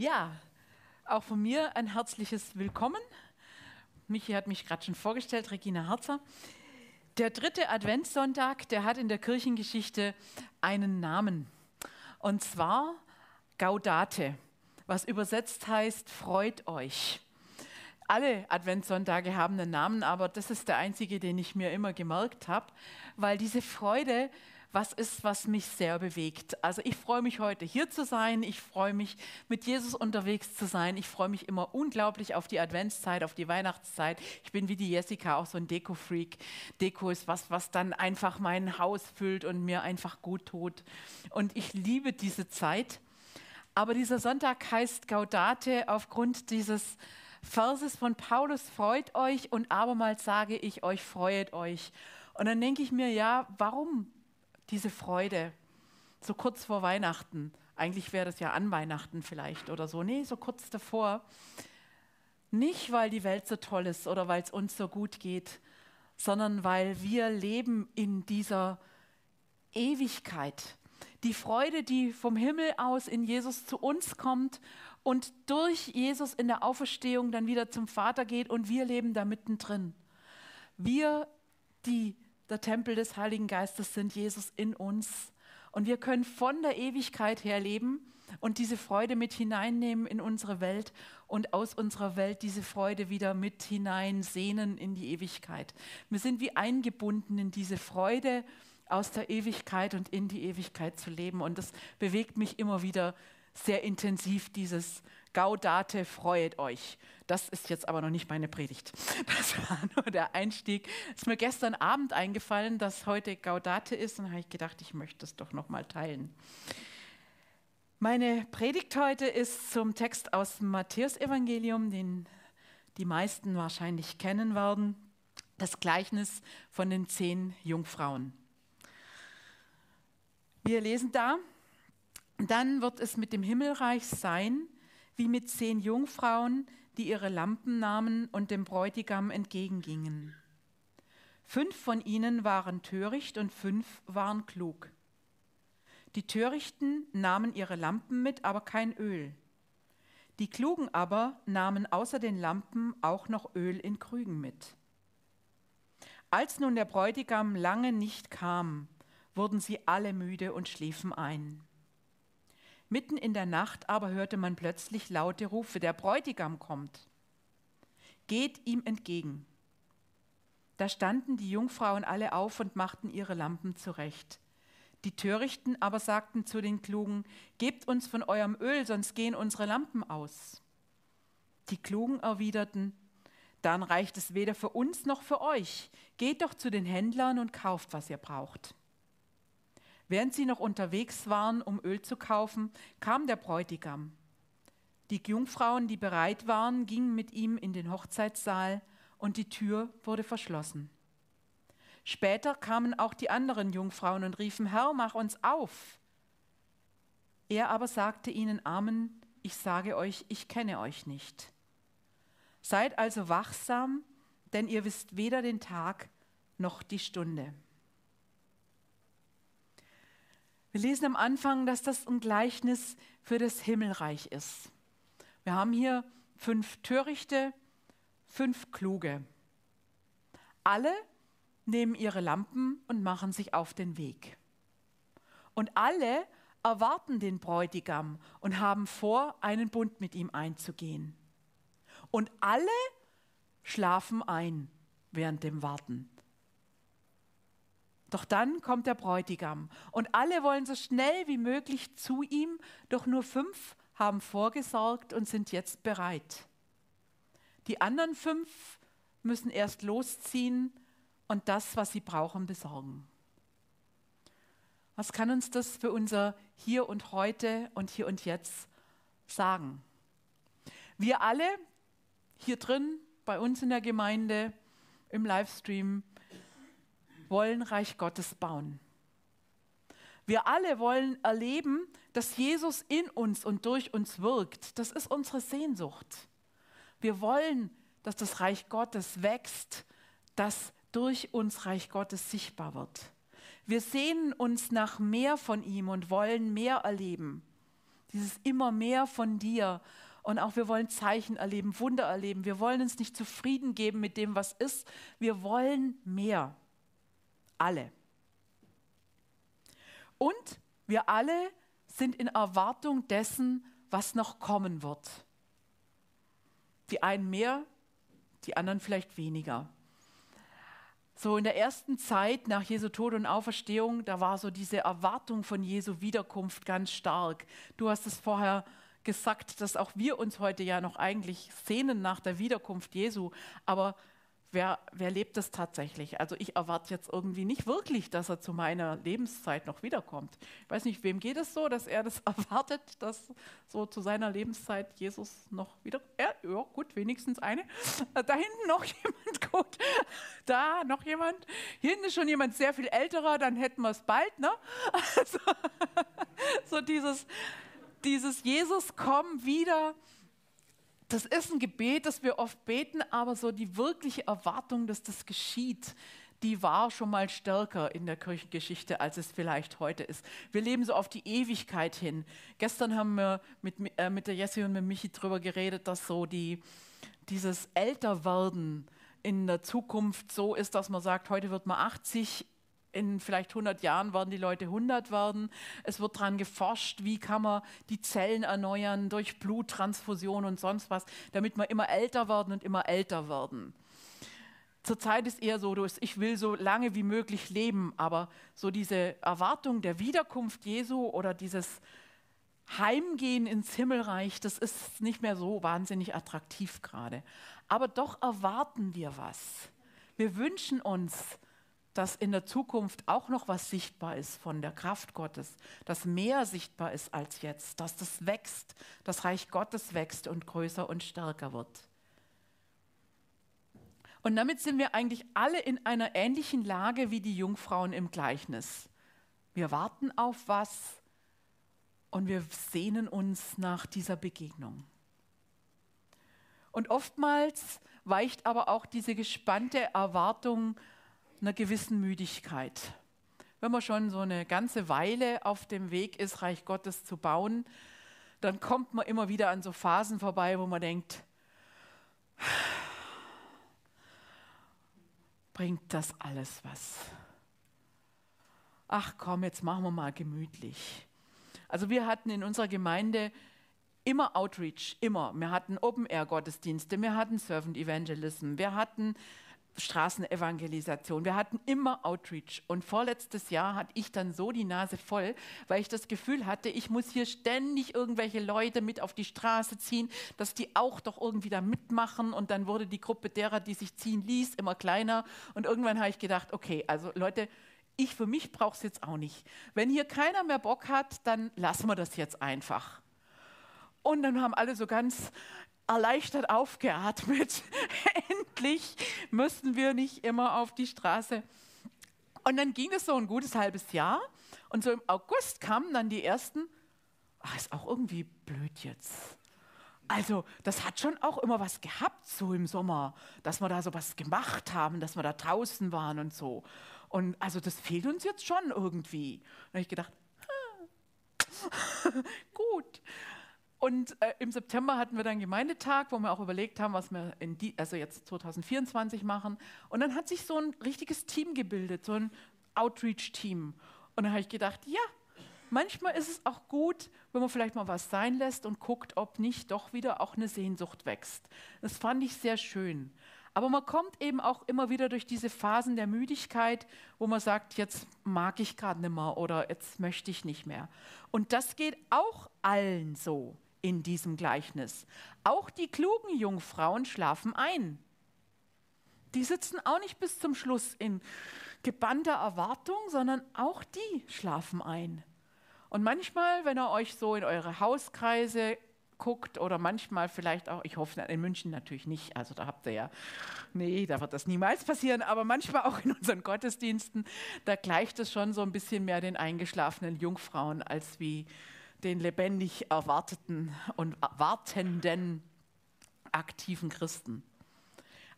Ja, auch von mir ein herzliches Willkommen. Michi hat mich gerade schon vorgestellt, Regina Herzer. Der dritte Adventssonntag, der hat in der Kirchengeschichte einen Namen. Und zwar Gaudate, was übersetzt heißt, freut euch. Alle Adventssonntage haben einen Namen, aber das ist der einzige, den ich mir immer gemerkt habe, weil diese Freude was ist, was mich sehr bewegt. Also ich freue mich heute hier zu sein, ich freue mich mit Jesus unterwegs zu sein, ich freue mich immer unglaublich auf die Adventszeit, auf die Weihnachtszeit. Ich bin wie die Jessica auch so ein Deko-Freak. Deko ist was, was dann einfach mein Haus füllt und mir einfach gut tut. Und ich liebe diese Zeit. Aber dieser Sonntag heißt Gaudate aufgrund dieses Verses von Paulus, freut euch und abermals sage ich euch, freuet euch. Und dann denke ich mir, ja, warum diese Freude, so kurz vor Weihnachten. Eigentlich wäre das ja an Weihnachten vielleicht oder so. Nee, so kurz davor. Nicht, weil die Welt so toll ist oder weil es uns so gut geht, sondern weil wir leben in dieser Ewigkeit. Die Freude, die vom Himmel aus in Jesus zu uns kommt und durch Jesus in der Auferstehung dann wieder zum Vater geht und wir leben da mittendrin. Wir, die der Tempel des Heiligen Geistes sind, Jesus in uns. Und wir können von der Ewigkeit her leben und diese Freude mit hineinnehmen in unsere Welt und aus unserer Welt diese Freude wieder mit hineinsehnen in die Ewigkeit. Wir sind wie eingebunden in diese Freude aus der Ewigkeit und in die Ewigkeit zu leben. Und das bewegt mich immer wieder sehr intensiv, dieses Gaudate, freuet euch. Das ist jetzt aber noch nicht meine Predigt. Das war nur der Einstieg. Ist mir gestern Abend eingefallen, dass heute Gaudate ist und habe ich gedacht, ich möchte es doch noch mal teilen. Meine Predigt heute ist zum Text aus dem Matthäusevangelium, den die meisten wahrscheinlich kennen werden, das Gleichnis von den zehn Jungfrauen. Wir lesen da, dann wird es mit dem Himmelreich sein, wie mit zehn Jungfrauen, die ihre Lampen nahmen und dem Bräutigam entgegengingen. Fünf von ihnen waren töricht und fünf waren klug. Die Törichten nahmen ihre Lampen mit, aber kein Öl. Die Klugen aber nahmen außer den Lampen auch noch Öl in Krügen mit. Als nun der Bräutigam lange nicht kam, wurden sie alle müde und schliefen ein. Mitten in der Nacht aber hörte man plötzlich laute Rufe, der Bräutigam kommt. Geht ihm entgegen. Da standen die Jungfrauen alle auf und machten ihre Lampen zurecht. Die Törichten aber sagten zu den Klugen, Gebt uns von eurem Öl, sonst gehen unsere Lampen aus. Die Klugen erwiderten, Dann reicht es weder für uns noch für euch. Geht doch zu den Händlern und kauft, was ihr braucht. Während sie noch unterwegs waren, um Öl zu kaufen, kam der Bräutigam. Die Jungfrauen, die bereit waren, gingen mit ihm in den Hochzeitssaal und die Tür wurde verschlossen. Später kamen auch die anderen Jungfrauen und riefen, Herr, mach uns auf. Er aber sagte ihnen, Amen, ich sage euch, ich kenne euch nicht. Seid also wachsam, denn ihr wisst weder den Tag noch die Stunde. Wir lesen am Anfang, dass das ein Gleichnis für das Himmelreich ist. Wir haben hier fünf Törichte, fünf Kluge. Alle nehmen ihre Lampen und machen sich auf den Weg. Und alle erwarten den Bräutigam und haben vor, einen Bund mit ihm einzugehen. Und alle schlafen ein während dem Warten. Doch dann kommt der Bräutigam und alle wollen so schnell wie möglich zu ihm, doch nur fünf haben vorgesorgt und sind jetzt bereit. Die anderen fünf müssen erst losziehen und das, was sie brauchen, besorgen. Was kann uns das für unser Hier und heute und hier und jetzt sagen? Wir alle hier drin, bei uns in der Gemeinde, im Livestream, wollen Reich Gottes bauen. Wir alle wollen erleben, dass Jesus in uns und durch uns wirkt. Das ist unsere Sehnsucht. Wir wollen, dass das Reich Gottes wächst, dass durch uns Reich Gottes sichtbar wird. Wir sehnen uns nach mehr von ihm und wollen mehr erleben. Dieses immer mehr von dir. Und auch wir wollen Zeichen erleben, Wunder erleben. Wir wollen uns nicht zufrieden geben mit dem, was ist. Wir wollen mehr. Alle. Und wir alle sind in Erwartung dessen, was noch kommen wird. Die einen mehr, die anderen vielleicht weniger. So in der ersten Zeit nach Jesu Tod und Auferstehung, da war so diese Erwartung von Jesu Wiederkunft ganz stark. Du hast es vorher gesagt, dass auch wir uns heute ja noch eigentlich sehnen nach der Wiederkunft Jesu, aber wer, wer lebt das tatsächlich? Also ich erwarte jetzt irgendwie nicht wirklich, dass er zu meiner Lebenszeit noch wiederkommt. Ich weiß nicht, wem geht es so, dass er das erwartet, dass so zu seiner Lebenszeit Jesus noch wieder, ja, ja gut, wenigstens eine. Äh, da hinten noch jemand, gut, da noch jemand. Hier hinten ist schon jemand sehr viel älterer, dann hätten wir es bald, ne? Also, so dieses, dieses Jesus, komm wieder das ist ein Gebet, das wir oft beten, aber so die wirkliche Erwartung, dass das geschieht, die war schon mal stärker in der Kirchengeschichte, als es vielleicht heute ist. Wir leben so auf die Ewigkeit hin. Gestern haben wir mit, äh, mit der Jessie und mit Michi darüber geredet, dass so die, dieses Älterwerden in der Zukunft so ist, dass man sagt, heute wird man 80, in vielleicht 100 Jahren werden die Leute 100 werden. Es wird daran geforscht, wie kann man die Zellen erneuern durch Bluttransfusion und sonst was, damit wir immer älter werden und immer älter werden. Zurzeit ist eher so, ich will so lange wie möglich leben, aber so diese Erwartung der Wiederkunft Jesu oder dieses Heimgehen ins Himmelreich, das ist nicht mehr so wahnsinnig attraktiv gerade. Aber doch erwarten wir was. Wir wünschen uns, dass in der Zukunft auch noch was sichtbar ist von der Kraft Gottes, dass mehr sichtbar ist als jetzt, dass das wächst, das Reich Gottes wächst und größer und stärker wird. Und damit sind wir eigentlich alle in einer ähnlichen Lage wie die Jungfrauen im Gleichnis. Wir warten auf was und wir sehnen uns nach dieser Begegnung. Und oftmals weicht aber auch diese gespannte Erwartung einer gewissen Müdigkeit. Wenn man schon so eine ganze Weile auf dem Weg ist, Reich Gottes zu bauen, dann kommt man immer wieder an so Phasen vorbei, wo man denkt, bringt das alles was? Ach komm, jetzt machen wir mal gemütlich. Also wir hatten in unserer Gemeinde immer Outreach, immer. Wir hatten Open-Air-Gottesdienste, wir hatten Servant Evangelism, wir hatten Straßenevangelisation. Wir hatten immer Outreach. Und vorletztes Jahr hatte ich dann so die Nase voll, weil ich das Gefühl hatte, ich muss hier ständig irgendwelche Leute mit auf die Straße ziehen, dass die auch doch irgendwie da mitmachen. Und dann wurde die Gruppe derer, die sich ziehen ließ, immer kleiner. Und irgendwann habe ich gedacht, okay, also Leute, ich für mich brauche es jetzt auch nicht. Wenn hier keiner mehr Bock hat, dann lassen wir das jetzt einfach. Und dann haben alle so ganz erleichtert aufgeatmet. Endlich müssten wir nicht immer auf die Straße. Und dann ging es so ein gutes halbes Jahr. Und so im August kamen dann die ersten, ach, ist auch irgendwie blöd jetzt. Also, das hat schon auch immer was gehabt, so im Sommer, dass wir da so was gemacht haben, dass wir da draußen waren und so. Und also, das fehlt uns jetzt schon irgendwie. Und da habe ich gedacht, gut. Und äh, im September hatten wir dann Gemeindetag, wo wir auch überlegt haben, was wir in die, also jetzt 2024 machen. Und dann hat sich so ein richtiges Team gebildet, so ein Outreach-Team. Und dann habe ich gedacht, ja, manchmal ist es auch gut, wenn man vielleicht mal was sein lässt und guckt, ob nicht doch wieder auch eine Sehnsucht wächst. Das fand ich sehr schön. Aber man kommt eben auch immer wieder durch diese Phasen der Müdigkeit, wo man sagt, jetzt mag ich gerade nicht mehr oder jetzt möchte ich nicht mehr. Und das geht auch allen so in diesem Gleichnis. Auch die klugen Jungfrauen schlafen ein. Die sitzen auch nicht bis zum Schluss in gebannter Erwartung, sondern auch die schlafen ein. Und manchmal, wenn ihr euch so in eure Hauskreise guckt oder manchmal vielleicht auch, ich hoffe in München natürlich nicht, also da habt ihr ja, nee, da wird das niemals passieren, aber manchmal auch in unseren Gottesdiensten, da gleicht es schon so ein bisschen mehr den eingeschlafenen Jungfrauen als wie den lebendig erwarteten und wartenden aktiven Christen.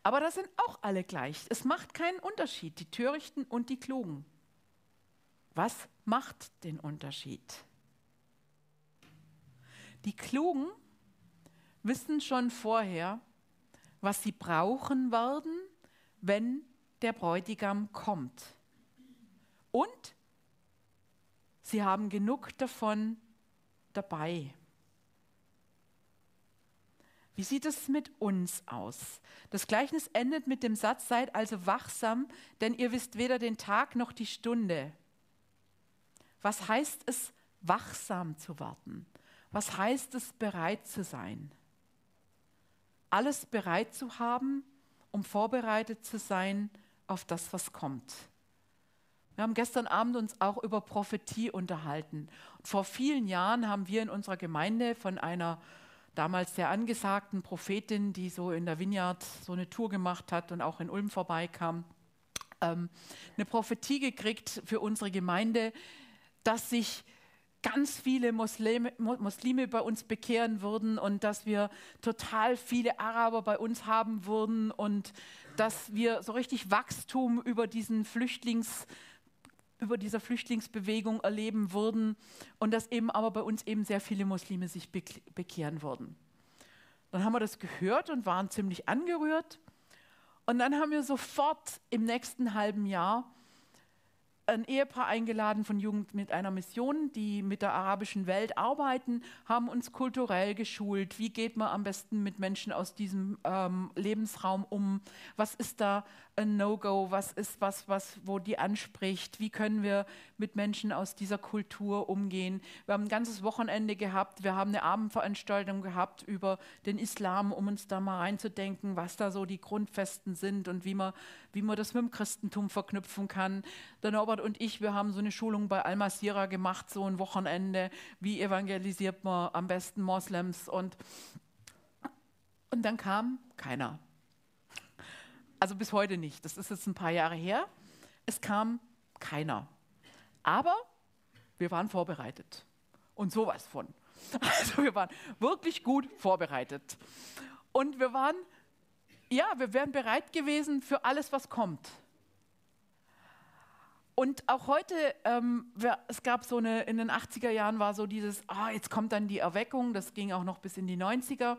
Aber da sind auch alle gleich. Es macht keinen Unterschied, die Törichten und die Klugen. Was macht den Unterschied? Die Klugen wissen schon vorher, was sie brauchen werden, wenn der Bräutigam kommt. Und sie haben genug davon dabei. Wie sieht es mit uns aus? Das Gleichnis endet mit dem Satz, seid also wachsam, denn ihr wisst weder den Tag noch die Stunde. Was heißt es, wachsam zu warten? Was heißt es, bereit zu sein? Alles bereit zu haben, um vorbereitet zu sein auf das, was kommt. Wir haben gestern Abend uns auch über Prophetie unterhalten. Vor vielen Jahren haben wir in unserer Gemeinde von einer damals sehr angesagten Prophetin, die so in der Vineyard so eine Tour gemacht hat und auch in Ulm vorbeikam, ähm, eine Prophetie gekriegt für unsere Gemeinde, dass sich ganz viele Muslime, Muslime bei uns bekehren würden und dass wir total viele Araber bei uns haben würden und dass wir so richtig Wachstum über diesen Flüchtlings über dieser Flüchtlingsbewegung erleben würden und dass eben aber bei uns eben sehr viele Muslime sich bekehren würden. Dann haben wir das gehört und waren ziemlich angerührt. Und dann haben wir sofort im nächsten halben Jahr ein Ehepaar eingeladen von Jugend mit einer Mission, die mit der arabischen Welt arbeiten, haben uns kulturell geschult. Wie geht man am besten mit Menschen aus diesem ähm, Lebensraum um? Was ist da ein No-Go? Was ist was, was, wo die anspricht? Wie können wir mit Menschen aus dieser Kultur umgehen? Wir haben ein ganzes Wochenende gehabt. Wir haben eine Abendveranstaltung gehabt über den Islam, um uns da mal reinzudenken, was da so die Grundfesten sind und wie man, wie man das mit dem Christentum verknüpfen kann. Der Norbert und ich, wir haben so eine Schulung bei Al-Masira gemacht, so ein Wochenende. Wie evangelisiert man am besten Moslems? Und, und dann kam keiner. Also bis heute nicht. Das ist jetzt ein paar Jahre her. Es kam keiner. Aber wir waren vorbereitet. Und sowas von. Also wir waren wirklich gut vorbereitet. Und wir waren, ja, wir wären bereit gewesen für alles, was kommt. Und auch heute, ähm, es gab so eine, in den 80er Jahren war so dieses, ah, jetzt kommt dann die Erweckung, das ging auch noch bis in die 90er.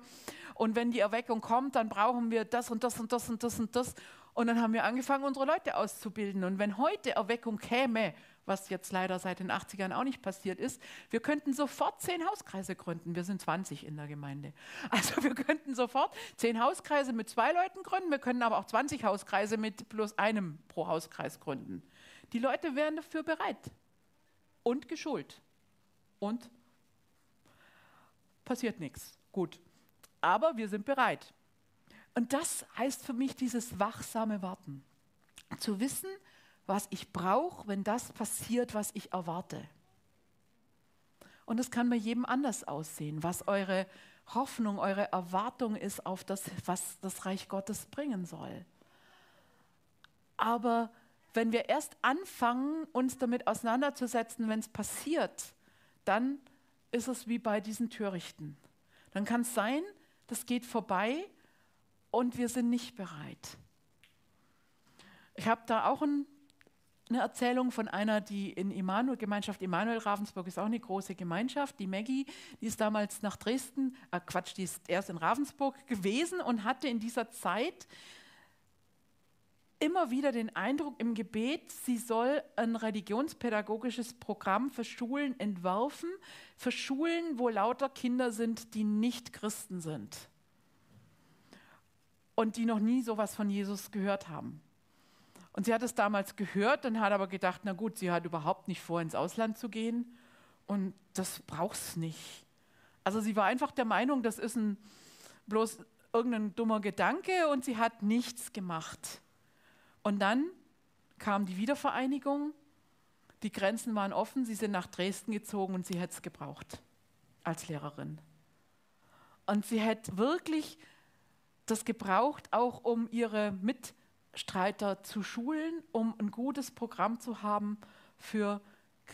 Und wenn die Erweckung kommt, dann brauchen wir das und das und das und das und das. Und dann haben wir angefangen, unsere Leute auszubilden. Und wenn heute Erweckung käme, was jetzt leider seit den 80ern auch nicht passiert ist, wir könnten sofort zehn Hauskreise gründen. Wir sind 20 in der Gemeinde. Also wir könnten sofort zehn Hauskreise mit zwei Leuten gründen, wir können aber auch 20 Hauskreise mit bloß einem pro Hauskreis gründen. Die Leute wären dafür bereit und geschult. Und passiert nichts. Gut. Aber wir sind bereit. Und das heißt für mich dieses wachsame Warten. Zu wissen, was ich brauche, wenn das passiert, was ich erwarte. Und das kann bei jedem anders aussehen, was eure Hoffnung, eure Erwartung ist auf das, was das Reich Gottes bringen soll. Aber wenn wir erst anfangen, uns damit auseinanderzusetzen, wenn es passiert, dann ist es wie bei diesen Törichten. Dann kann es sein, das geht vorbei und wir sind nicht bereit. Ich habe da auch ein, eine Erzählung von einer, die in Immanuel, Gemeinschaft Immanuel Ravensburg ist auch eine große Gemeinschaft, die Maggie, die ist damals nach Dresden, äh Quatsch, die ist erst in Ravensburg gewesen und hatte in dieser Zeit immer wieder den Eindruck im Gebet, sie soll ein religionspädagogisches Programm für Schulen entwerfen, für Schulen, wo lauter Kinder sind, die nicht Christen sind und die noch nie sowas von Jesus gehört haben. Und sie hat es damals gehört und hat aber gedacht, na gut, sie hat überhaupt nicht vor, ins Ausland zu gehen und das braucht es nicht. Also sie war einfach der Meinung, das ist ein, bloß irgendein dummer Gedanke und sie hat nichts gemacht. Und dann kam die Wiedervereinigung, die Grenzen waren offen, sie sind nach Dresden gezogen und sie hätte es gebraucht als Lehrerin. Und sie hätte wirklich das gebraucht, auch um ihre Mitstreiter zu schulen, um ein gutes Programm zu haben für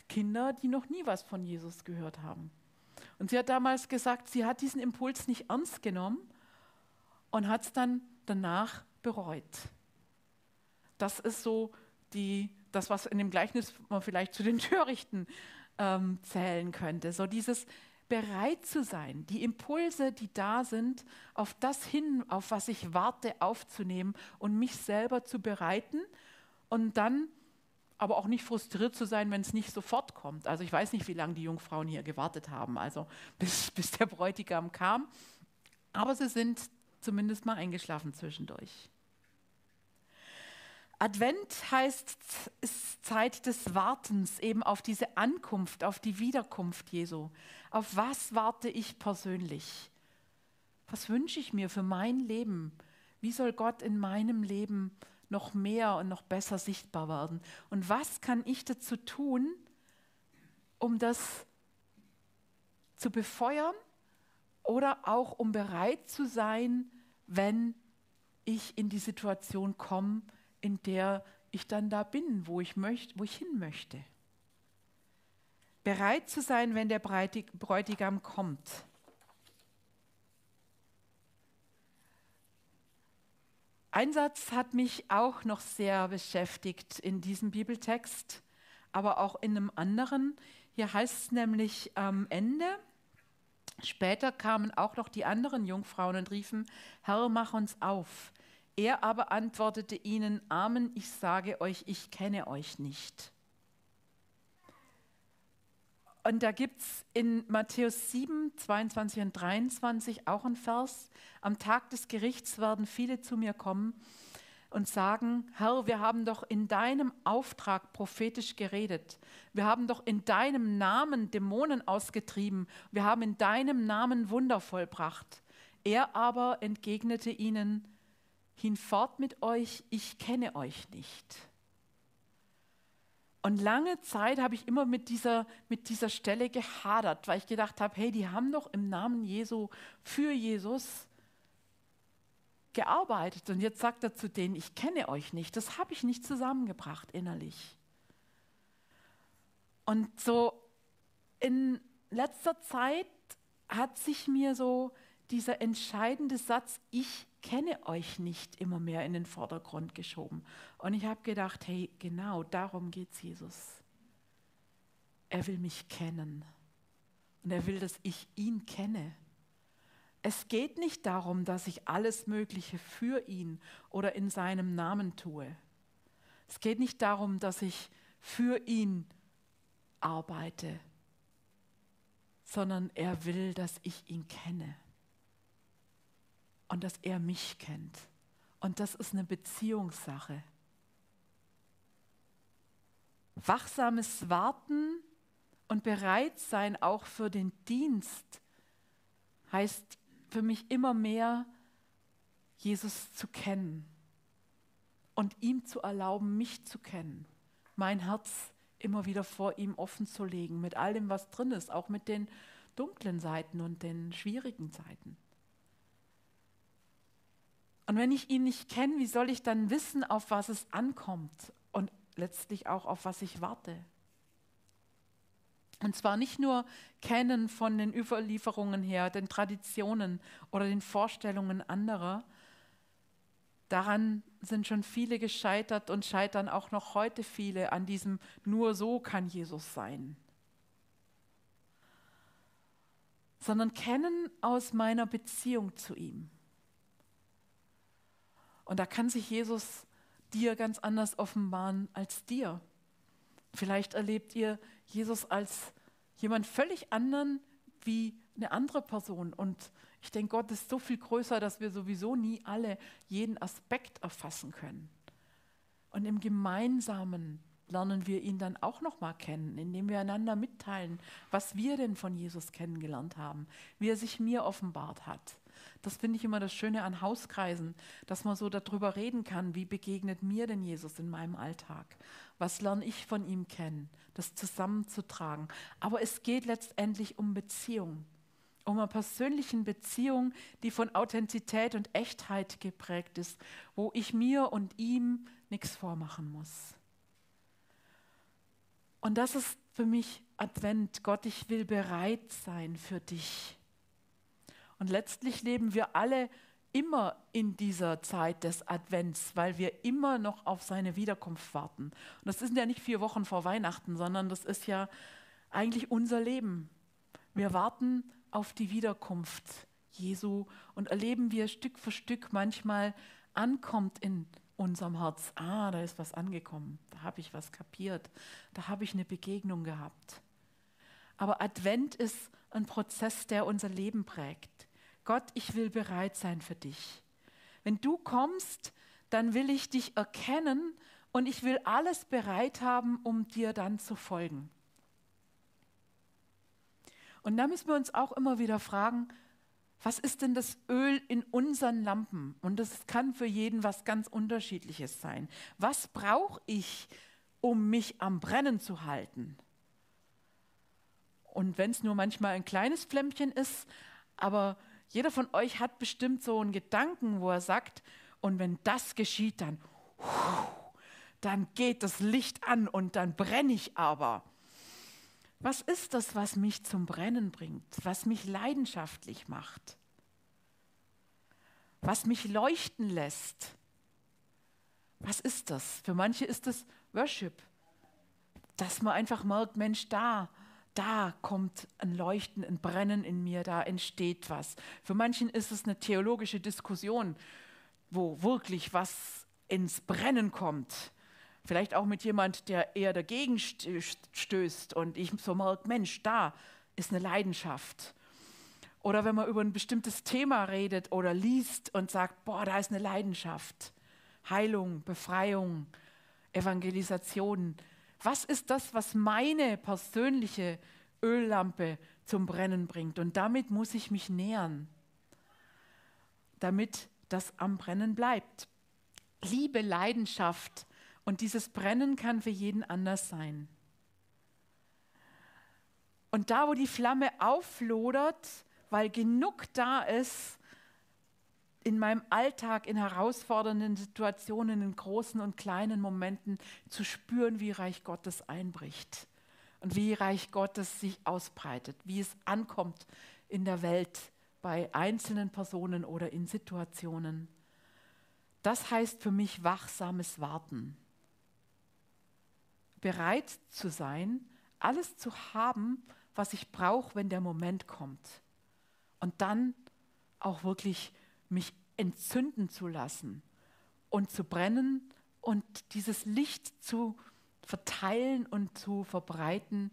Kinder, die noch nie was von Jesus gehört haben. Und sie hat damals gesagt, sie hat diesen Impuls nicht ernst genommen und hat es dann danach bereut. Das ist so die, das, was in dem Gleichnis man vielleicht zu den Törichten ähm, zählen könnte. So dieses bereit zu sein, die Impulse, die da sind, auf das hin, auf was ich warte, aufzunehmen und mich selber zu bereiten und dann aber auch nicht frustriert zu sein, wenn es nicht sofort kommt. Also ich weiß nicht, wie lange die Jungfrauen hier gewartet haben, also bis, bis der Bräutigam kam. Aber sie sind zumindest mal eingeschlafen zwischendurch. Advent heißt, ist Zeit des Wartens eben auf diese Ankunft, auf die Wiederkunft Jesu. Auf was warte ich persönlich? Was wünsche ich mir für mein Leben? Wie soll Gott in meinem Leben noch mehr und noch besser sichtbar werden? Und was kann ich dazu tun, um das zu befeuern oder auch um bereit zu sein, wenn ich in die Situation komme, in der ich dann da bin, wo ich, möcht, wo ich hin möchte. Bereit zu sein, wenn der Bräutigam kommt. Ein Satz hat mich auch noch sehr beschäftigt in diesem Bibeltext, aber auch in einem anderen. Hier heißt es nämlich am Ende, später kamen auch noch die anderen Jungfrauen und riefen, Herr, mach uns auf. Er aber antwortete ihnen, Amen, ich sage euch, ich kenne euch nicht. Und da gibt es in Matthäus 7, 22 und 23 auch einen Vers. Am Tag des Gerichts werden viele zu mir kommen und sagen, Herr, wir haben doch in deinem Auftrag prophetisch geredet. Wir haben doch in deinem Namen Dämonen ausgetrieben. Wir haben in deinem Namen Wunder vollbracht. Er aber entgegnete ihnen, hinfort mit euch, ich kenne euch nicht. Und lange Zeit habe ich immer mit dieser, mit dieser Stelle gehadert, weil ich gedacht habe, hey, die haben doch im Namen Jesu für Jesus gearbeitet. Und jetzt sagt er zu denen, ich kenne euch nicht. Das habe ich nicht zusammengebracht innerlich. Und so in letzter Zeit hat sich mir so dieser entscheidende Satz, ich kenne euch nicht immer mehr in den Vordergrund geschoben. Und ich habe gedacht, hey, genau darum geht es Jesus. Er will mich kennen. Und er will, dass ich ihn kenne. Es geht nicht darum, dass ich alles Mögliche für ihn oder in seinem Namen tue. Es geht nicht darum, dass ich für ihn arbeite, sondern er will, dass ich ihn kenne und dass er mich kennt. Und das ist eine Beziehungssache. Wachsames Warten und bereit sein auch für den Dienst heißt für mich immer mehr, Jesus zu kennen und ihm zu erlauben, mich zu kennen, mein Herz immer wieder vor ihm offen zu legen, mit all dem, was drin ist, auch mit den dunklen Seiten und den schwierigen Seiten. Und wenn ich ihn nicht kenne, wie soll ich dann wissen, auf was es ankommt und letztlich auch auf was ich warte? Und zwar nicht nur kennen von den Überlieferungen her, den Traditionen oder den Vorstellungen anderer. Daran sind schon viele gescheitert und scheitern auch noch heute viele an diesem nur so kann Jesus sein. Sondern kennen aus meiner Beziehung zu ihm. Und da kann sich Jesus dir ganz anders offenbaren als dir. Vielleicht erlebt ihr Jesus als jemand völlig anderen wie eine andere Person. Und ich denke, Gott ist so viel größer, dass wir sowieso nie alle jeden Aspekt erfassen können. Und im Gemeinsamen lernen wir ihn dann auch noch mal kennen, indem wir einander mitteilen, was wir denn von Jesus kennengelernt haben, wie er sich mir offenbart hat. Das finde ich immer das Schöne an Hauskreisen, dass man so darüber reden kann, wie begegnet mir denn Jesus in meinem Alltag? Was lerne ich von ihm kennen? Das zusammenzutragen. Aber es geht letztendlich um Beziehung, um eine persönliche Beziehung, die von Authentizität und Echtheit geprägt ist, wo ich mir und ihm nichts vormachen muss. Und das ist für mich Advent. Gott, ich will bereit sein für dich. Und letztlich leben wir alle immer in dieser Zeit des Advents, weil wir immer noch auf seine Wiederkunft warten. Und das sind ja nicht vier Wochen vor Weihnachten, sondern das ist ja eigentlich unser Leben. Wir warten auf die Wiederkunft Jesu und erleben, wie er Stück für Stück manchmal ankommt in unserem Herz. Ah, da ist was angekommen, da habe ich was kapiert, da habe ich eine Begegnung gehabt. Aber Advent ist ein Prozess, der unser Leben prägt. Gott, ich will bereit sein für dich. Wenn du kommst, dann will ich dich erkennen und ich will alles bereit haben, um dir dann zu folgen. Und da müssen wir uns auch immer wieder fragen, was ist denn das Öl in unseren Lampen? Und das kann für jeden was ganz Unterschiedliches sein. Was brauche ich, um mich am Brennen zu halten? Und wenn es nur manchmal ein kleines Flämmchen ist, aber jeder von euch hat bestimmt so einen Gedanken, wo er sagt, und wenn das geschieht, dann, dann geht das Licht an und dann brenne ich aber. Was ist das, was mich zum Brennen bringt, was mich leidenschaftlich macht, was mich leuchten lässt? Was ist das? Für manche ist es Worship, dass man einfach merkt, Mensch, da, da kommt ein Leuchten, ein Brennen in mir, da entsteht was. Für manchen ist es eine theologische Diskussion, wo wirklich was ins Brennen kommt. Vielleicht auch mit jemand, der eher dagegen stößt und ich so merke, Mensch, da ist eine Leidenschaft. Oder wenn man über ein bestimmtes Thema redet oder liest und sagt, boah, da ist eine Leidenschaft. Heilung, Befreiung, Evangelisation. Was ist das, was meine persönliche Öllampe zum Brennen bringt? Und damit muss ich mich nähern, damit das am Brennen bleibt. Liebe, Leidenschaft, und dieses Brennen kann für jeden anders sein. Und da, wo die Flamme auflodert, weil genug da ist, in meinem Alltag, in herausfordernden Situationen, in großen und kleinen Momenten zu spüren, wie Reich Gottes einbricht und wie Reich Gottes sich ausbreitet, wie es ankommt in der Welt bei einzelnen Personen oder in Situationen. Das heißt für mich wachsames Warten bereit zu sein, alles zu haben, was ich brauche, wenn der Moment kommt. Und dann auch wirklich mich entzünden zu lassen und zu brennen und dieses Licht zu verteilen und zu verbreiten,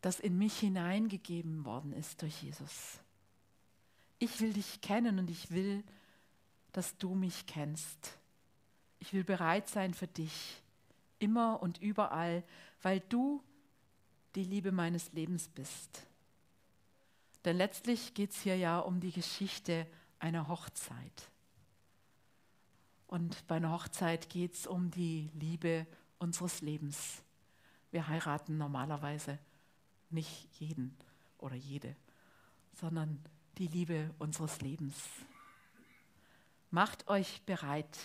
das in mich hineingegeben worden ist durch Jesus. Ich will dich kennen und ich will, dass du mich kennst. Ich will bereit sein für dich immer und überall, weil du die Liebe meines Lebens bist. Denn letztlich geht es hier ja um die Geschichte einer Hochzeit. Und bei einer Hochzeit geht es um die Liebe unseres Lebens. Wir heiraten normalerweise nicht jeden oder jede, sondern die Liebe unseres Lebens. Macht euch bereit,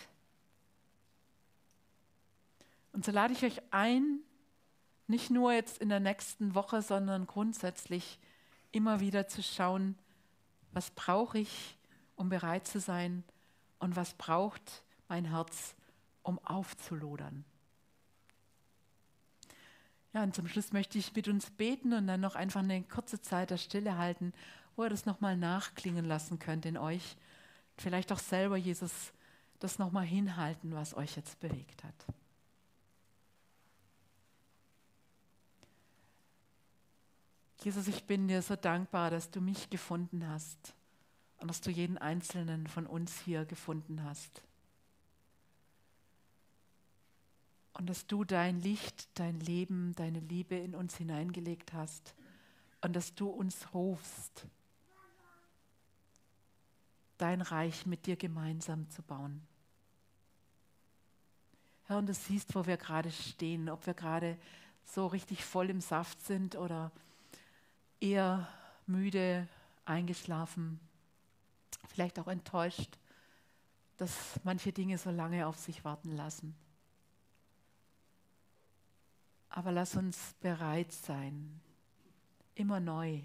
und so lade ich euch ein, nicht nur jetzt in der nächsten Woche, sondern grundsätzlich immer wieder zu schauen, was brauche ich, um bereit zu sein und was braucht mein Herz, um aufzulodern. Ja, und zum Schluss möchte ich mit uns beten und dann noch einfach eine kurze Zeit der Stille halten, wo ihr das nochmal nachklingen lassen könnt in euch. Vielleicht auch selber, Jesus, das nochmal hinhalten, was euch jetzt bewegt hat. Jesus, ich bin dir so dankbar, dass du mich gefunden hast und dass du jeden einzelnen von uns hier gefunden hast. Und dass du dein Licht, dein Leben, deine Liebe in uns hineingelegt hast und dass du uns rufst, dein Reich mit dir gemeinsam zu bauen. Herr, und du siehst, wo wir gerade stehen, ob wir gerade so richtig voll im Saft sind oder eher müde, eingeschlafen, vielleicht auch enttäuscht, dass manche Dinge so lange auf sich warten lassen. Aber lass uns bereit sein, immer neu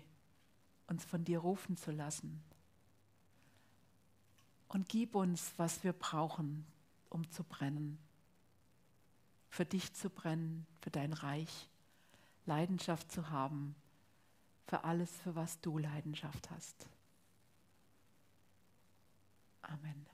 uns von dir rufen zu lassen. Und gib uns, was wir brauchen, um zu brennen. Für dich zu brennen, für dein Reich, Leidenschaft zu haben für alles, für was du Leidenschaft hast. Amen.